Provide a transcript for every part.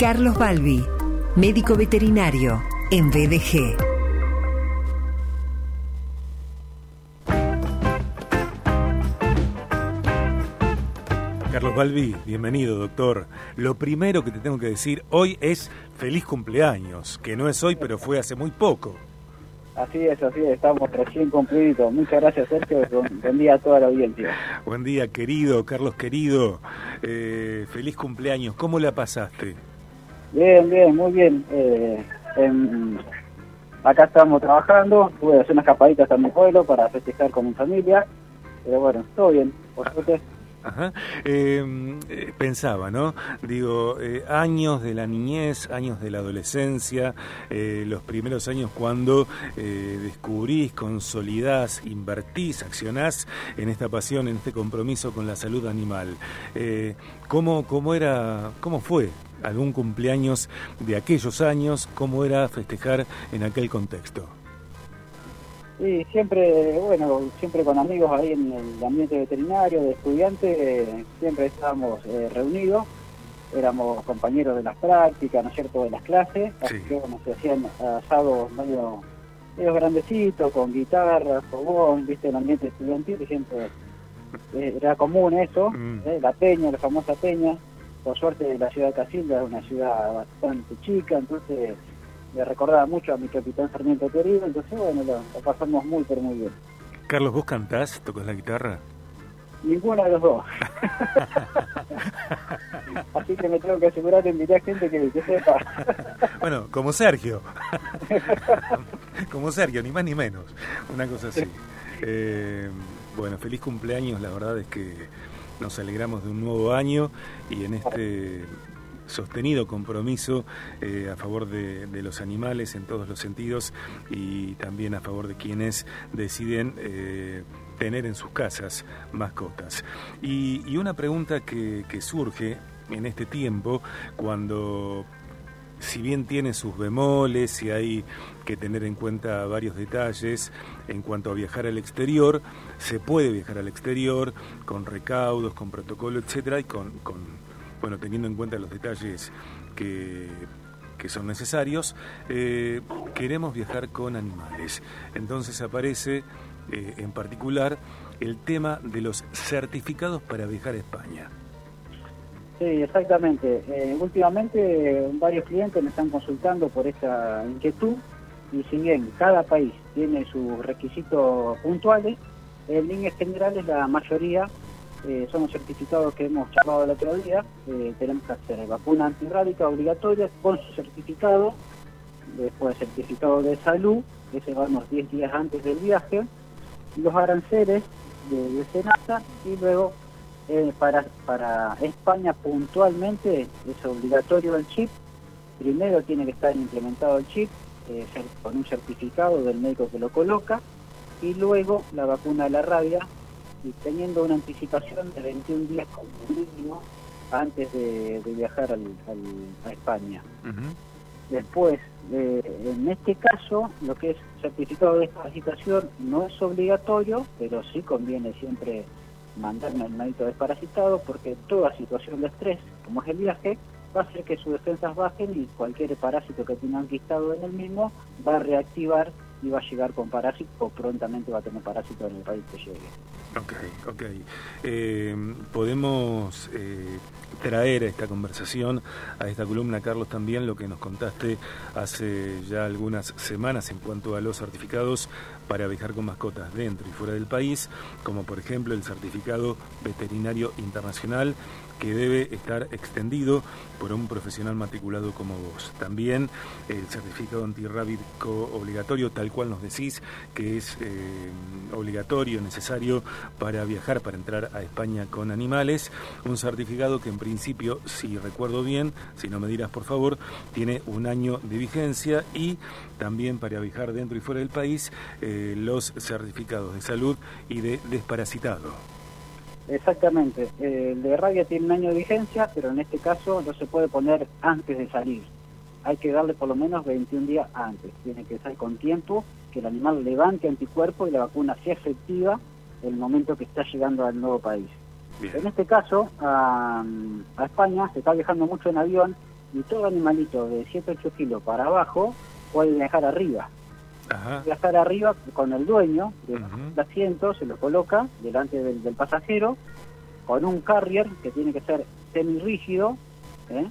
Carlos Balbi, médico veterinario en BDG. Carlos Balbi, bienvenido doctor. Lo primero que te tengo que decir hoy es feliz cumpleaños, que no es hoy pero fue hace muy poco. Así es, así es, estamos recién cumplidos. Muchas gracias, Sergio. Buen día a toda la audiencia. Buen día, querido, Carlos querido. Eh, feliz cumpleaños. ¿Cómo la pasaste? Bien, bien, muy bien. Eh, acá estamos trabajando. Que hacer unas escapaditas a mi pueblo para festejar con mi familia. Pero bueno, todo bien, por suerte. Ajá. Em, eh, pensaba, ¿no? Digo, eh, años de la niñez, años de la adolescencia, eh, los primeros años cuando descubrís, consolidás, invertís, accionás en esta pasión, en este compromiso con la salud animal. ¿cómo, ¿Cómo era, cómo fue algún cumpleaños de aquellos años? ¿Cómo era festejar en aquel contexto? Sí, siempre, bueno, siempre con amigos ahí en el ambiente veterinario, de estudiantes, siempre estábamos eh, reunidos, éramos compañeros de las prácticas, ¿no es cierto?, de las clases, así que bueno, se hacían asados medio, medio grandecitos, con guitarra, fogón, viste, el ambiente estudiantil, siempre eh, era común eso, mm. eh, la peña, la famosa peña, por suerte la ciudad de Casilda es una ciudad bastante chica, entonces le recordaba mucho a mi capitán Sarmiento querido, entonces bueno, lo, pasamos muy, pero muy bien. Carlos, ¿vos cantás? ¿Tocas la guitarra? Ninguno de los dos. Así que me tengo que asegurar de invitar gente que, que sepa. bueno, como Sergio. como Sergio, ni más ni menos. Una cosa así. Eh, bueno, feliz cumpleaños, la verdad es que nos alegramos de un nuevo año y en este sostenido compromiso eh, a favor de, los animales en todos los sentidos y también a favor de quienes deciden eh, tener en sus casas mascotas. Y, una pregunta que, surge en este tiempo cuando si bien tiene sus bemoles y hay que tener en cuenta varios detalles en cuanto a viajar al exterior, se puede viajar al exterior con recaudos, con protocolo, etcétera, y con bueno, teniendo en cuenta los detalles que, son necesarios, eh, queremos viajar con animales. Entonces aparece eh, en particular el tema de los certificados para viajar a España. Sí, exactamente. Eh, últimamente varios clientes me están consultando por esta inquietud y si bien cada país tiene sus requisitos puntuales, en líneas generales la mayoría eh, son los certificados que hemos charlado el otro día. Eh, tenemos que hacer vacuna antirrábica obligatoria con su certificado, después certificado de salud, que se va unos 10 días antes del viaje, los aranceles de, de y luego eh, para, para España puntualmente es obligatorio el chip. Primero tiene que estar implementado el chip con un certificado del médico que lo coloca y luego la vacuna de la rabia y teniendo una anticipación de 21 días como mínimo antes de, viajar a España. Después, eh, en este caso, lo que es certificado de desparasitación no es obligatorio, pero sí conviene siempre mandarme al médico desparasitado porque toda situación de estrés, como es el viaje, va a hacer que sus defensas bajen y cualquier parásito que tenga enquistado en el mismo va a reactivar y va a llegar con parásito o prontamente va a tener parásito en el país que llegue. Ok, ok. Eh, podemos eh, traer a esta conversación, a esta columna, Carlos, también lo que nos contaste hace ya algunas semanas en cuanto a los certificados para viajar con mascotas dentro y fuera del país, como por ejemplo el certificado veterinario internacional que debe estar extendido por un profesional matriculado como vos. También el certificado antirrábico obligatorio, tal cual nos decís, que es eh, obligatorio, necesario para viajar, para entrar a España con animales. Un certificado que en principio, si recuerdo bien, si no me dirás por favor, tiene un año de vigencia y también para viajar dentro y fuera del país eh, los certificados de salud y de desparasitado. Exactamente. el de rabia tiene un año de vigencia, pero en este caso no se puede poner antes de salir. Hay que darle por lo menos 21 días antes. Tiene que ser con tiempo, que el animal levante anticuerpos y la vacuna sea efectiva el momento que está llegando al nuevo país. En este caso, a, España se está viajando mucho en avión Y todo animalito de 7 8 kilos para abajo puede viajar arriba. Viajar arriba con el dueño del asiento, se lo coloca delante del, pasajero, con un carrier que tiene que ser semi-rígido, ¿eh?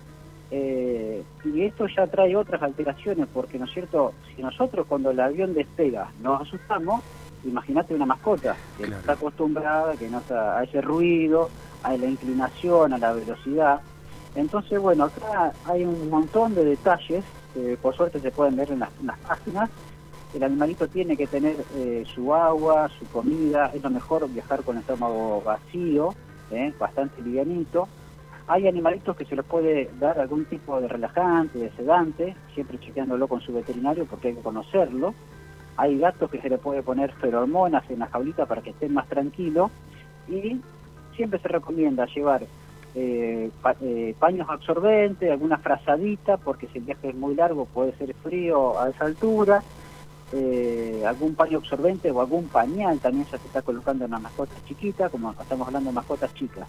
Eh, y esto ya trae otras alteraciones, porque, ¿no es cierto?, si nosotros cuando el avión despega nos asustamos, imagínate una mascota que no está acostumbrada, que no está a ese ruido, a la inclinación, a la velocidad. Entonces, bueno, acá hay un montón de detalles que por suerte se pueden ver en las, páginas. El animalito tiene que tener eh, su agua, su comida, es lo mejor viajar con el estómago vacío, ¿eh? bastante livianito. Hay animalitos que se les puede dar algún tipo de relajante, de sedante, siempre chequeándolo con su veterinario porque hay que conocerlo. Hay gatos que se le puede poner feromonas en la jaulita para que estén más tranquilos y siempre se recomienda llevar eh, paños absorbentes, alguna frazadita, porque si el viaje es muy largo puede ser frío a esa altura, eh, algún paño absorbente o algún pañal también se está colocando en las mascotas chiquitas, como estamos hablando de mascotas chicas.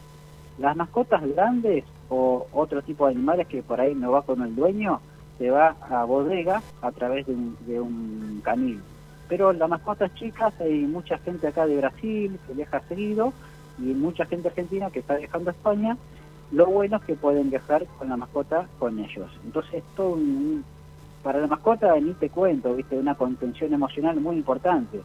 Las mascotas grandes o otro tipo de animales que por ahí no va con el dueño, se va a bodega a través de un, de un canil. Pero las mascotas chicas, hay mucha gente acá de Brasil que viaja seguido y mucha gente argentina que está viajando a España. Lo bueno es que pueden viajar con la mascota con ellos. Entonces, todo para la mascota ni te cuento, viste, una contención emocional muy importante.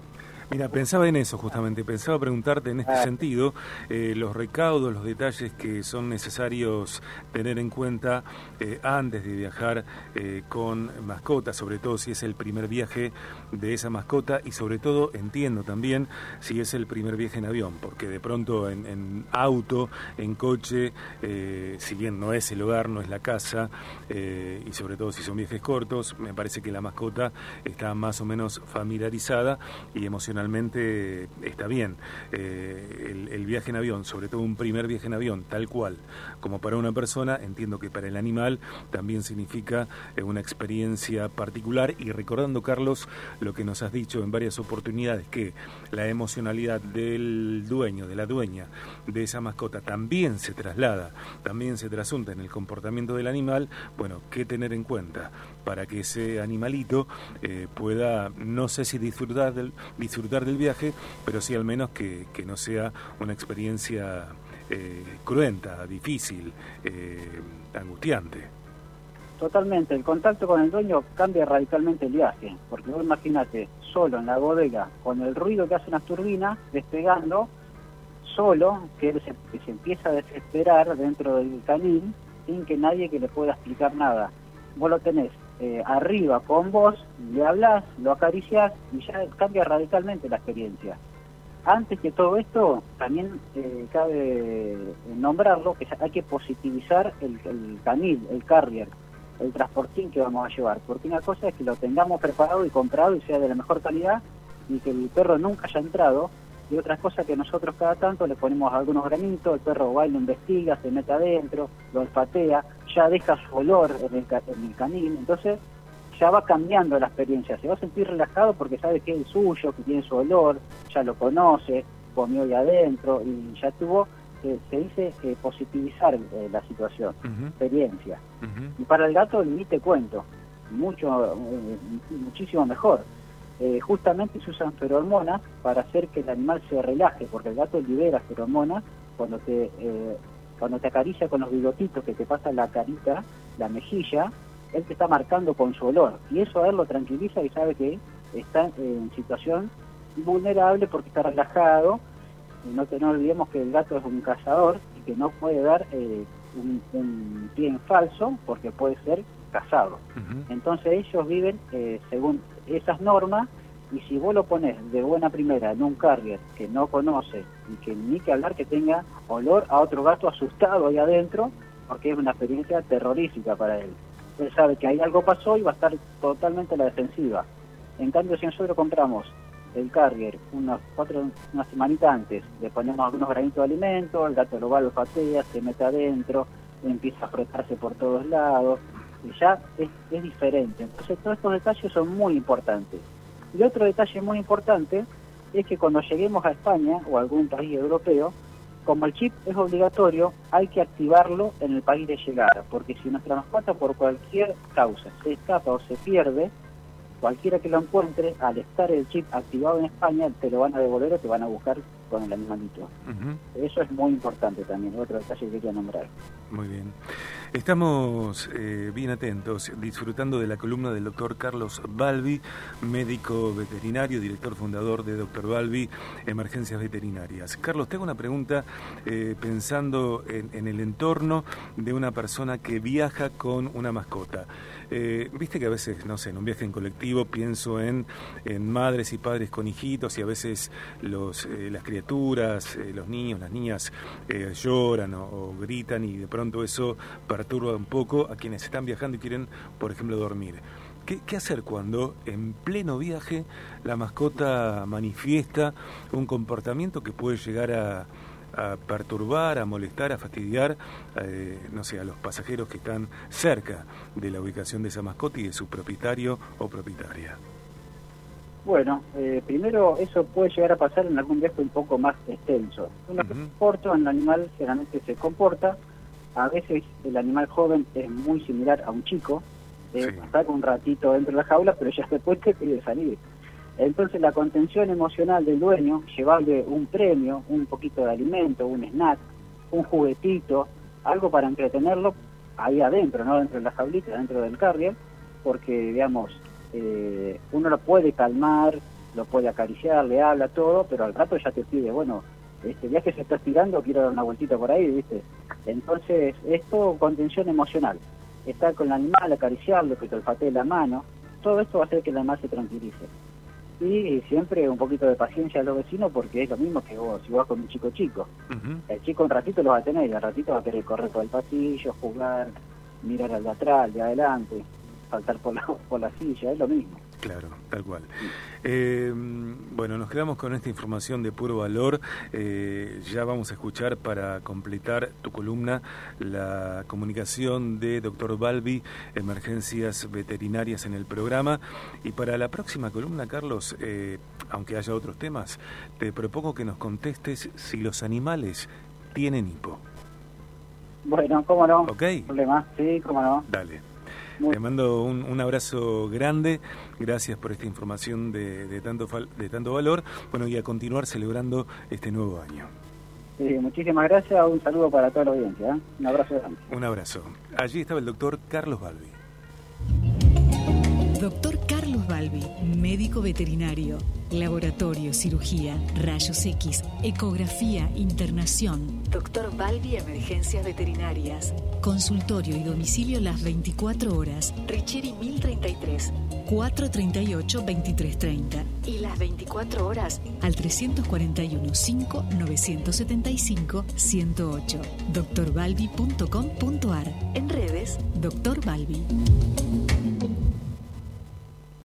Mira, pensaba en eso justamente, pensaba preguntarte en este ah. sentido eh, los recaudos, los detalles que son necesarios tener en cuenta eh, antes de viajar eh, con mascota, sobre todo si es el primer viaje de esa mascota y sobre todo entiendo también si es el primer viaje en avión, porque de pronto en, auto, en coche, si bien no es el hogar, no es la casa y sobre todo si son viajes cortos, me parece que la mascota está más o menos familiarizada y emocionada emocionalmente está bien. Eh, el, viaje en avión, sobre todo un primer viaje en avión, tal cual como para una persona, entiendo que para el animal también significa eh, una experiencia particular. Y recordando, Carlos, lo que nos has dicho en varias oportunidades, que la emocionalidad del dueño, de la dueña de esa mascota también se traslada, también se trasunta en el comportamiento del animal, bueno, ¿qué tener en cuenta para que ese animalito eh, pueda, no sé si disfrutar del, disfrutar del viaje, pero sí al menos que, no sea una experiencia eh, cruenta, difícil, eh, angustiante. Totalmente, el contacto con el dueño cambia radicalmente el viaje, porque vos imagínate, solo en la bodega, con el ruido que hace una turbina, despegando, solo, que él se, se empieza a desesperar dentro del canil, sin que nadie que le pueda explicar nada. Vos lo tenés eh, arriba con vos, le hablas, lo acaricias y ya cambia radicalmente la experiencia. Antes que todo esto, también eh, cabe nombrarlo, que hay que positivizar el, canil, el carrier, el transportín que vamos a llevar, porque una cosa es que lo tengamos preparado y comprado y sea de la mejor calidad y que el perro nunca haya entrado, y otra cosa que nosotros cada tanto le ponemos algunos granitos, el perro va y lo investiga, se mete adentro, lo olfatea, ya deja su olor en el, en el canil, entonces ya va cambiando la experiencia, se va a sentir relajado porque sabe que es el suyo, que tiene su olor, ya lo conoce, comió ahí adentro y ya tuvo, eh, se dice eh, positivizar eh, la situación, experiencia. Y para el gato ni te cuento, mucho, muchísimo mejor. Eh, justamente se usan feromonas para hacer que el animal se relaje, porque el gato libera feromonas cuando te, eh, cuando te acaricia con los bigotitos que te pasa la carita, la mejilla, él te está marcando con su olor. Y eso a él lo tranquiliza y sabe que está en situación vulnerable porque está relajado. No, te, no olvidemos que el gato es un cazador y que no puede dar eh, un, pie en falso porque puede ser cazado. Entonces ellos viven según esas normas y si vos lo pones de buena primera en un carrier que no conoce y que ni que hablar que tenga olor a otro gato asustado ahí adentro, porque es una experiencia terrorífica para él. Él sabe que ahí algo pasó y va a estar totalmente a la defensiva. En cambio, si nosotros compramos el carrier unas cuatro, una semanita antes, le ponemos algunos granitos de alimento, el gato lo va, lo patea, se mete adentro, empieza a frotarse por todos lados, ya es, diferente. Entonces todos estos detalles son muy importantes. Y otro detalle muy importante es que cuando lleguemos a España o a algún país europeo, como el chip es obligatorio, hay que activarlo en el país de llegada, porque si nuestra mascota por cualquier causa se escapa o se pierde, cualquiera que lo encuentre, al estar el chip activado en España, te lo van a devolver o te van a buscar con el animalito. Eso es muy importante también, otro detalle que quería nombrar. Muy bien. Estamos eh, bien atentos, disfrutando de la columna del doctor Carlos Balbi, médico veterinario, director fundador de Doctor Balbi, Emergencias Veterinarias. Carlos, tengo una pregunta eh, pensando en, el entorno de una persona que viaja con una mascota. Eh, viste que a veces, no sé, en un viaje en colectivo pienso en, en madres y padres con hijitos y a veces los, las criaturas, los niños, las niñas lloran o, gritan y de pronto eso perturba un poco a quienes están viajando y quieren, por ejemplo, dormir. ¿Qué, hacer cuando en pleno viaje la mascota manifiesta un comportamiento que puede llegar a, perturbar, a molestar, a fastidiar, eh, no sé, a los pasajeros que están cerca de la ubicación de esa mascota y de su propietario o propietaria? Bueno, eh, primero eso puede llegar a pasar en algún viaje un poco más extenso. Un uh en el animal generalmente se comporta, a veces el animal joven es muy similar a un chico, eh, está con un ratito dentro de la jaula, pero ya después te quiere salir. Entonces la contención emocional del dueño, llevarle un premio, un poquito de alimento, un snack, un juguetito, algo para entretenerlo ahí adentro, no dentro de la jaulita, dentro del carrier, porque digamos, eh, uno lo puede calmar, lo puede acariciar, le habla todo, pero al rato ya te pide, bueno, este viaje se está estirando, quiero dar una vueltita por ahí, ¿viste? Entonces, esto contención emocional. Estar con el animal, acariciarlo, que te olfatee la mano, todo esto va a hacer que el animal se tranquilice. Y siempre un poquito de paciencia a los vecinos porque es lo mismo que vos, si vas con un chico chico. El chico un ratito lo va a tener y al ratito va a querer correr por el pasillo, jugar, mirar al de atrás, al de adelante, saltar por la, por la silla, es lo mismo. Claro, tal cual. Eh, bueno, nos quedamos con esta información de puro valor. Eh, ya vamos a escuchar para completar tu columna la comunicación de doctor Balbi, emergencias veterinarias en el programa. Y para la próxima columna, Carlos, eh, aunque haya otros temas, te propongo que nos contestes si los animales tienen hipo. Bueno, cómo no. Ok. Problema, sí, cómo no. Dale. Te mando un, abrazo grande, gracias por esta información de, tanto, de tanto valor, bueno, y a continuar celebrando este nuevo año. muchísimas gracias, un saludo para toda la audiencia, ¿eh? un abrazo grande. Un abrazo. Allí estaba el doctor Carlos Balbi. Doctor Carlos Balbi, médico veterinario, laboratorio, cirugía, rayos X, ecografía, internación. Doctor Balbi, emergencias veterinarias. Consultorio y domicilio las 24 horas. Richieri 1033, 438-2330. Y las 24 horas al 341-5-975-108. doctorbalbi.com.ar. En redes, Doctor Balbi.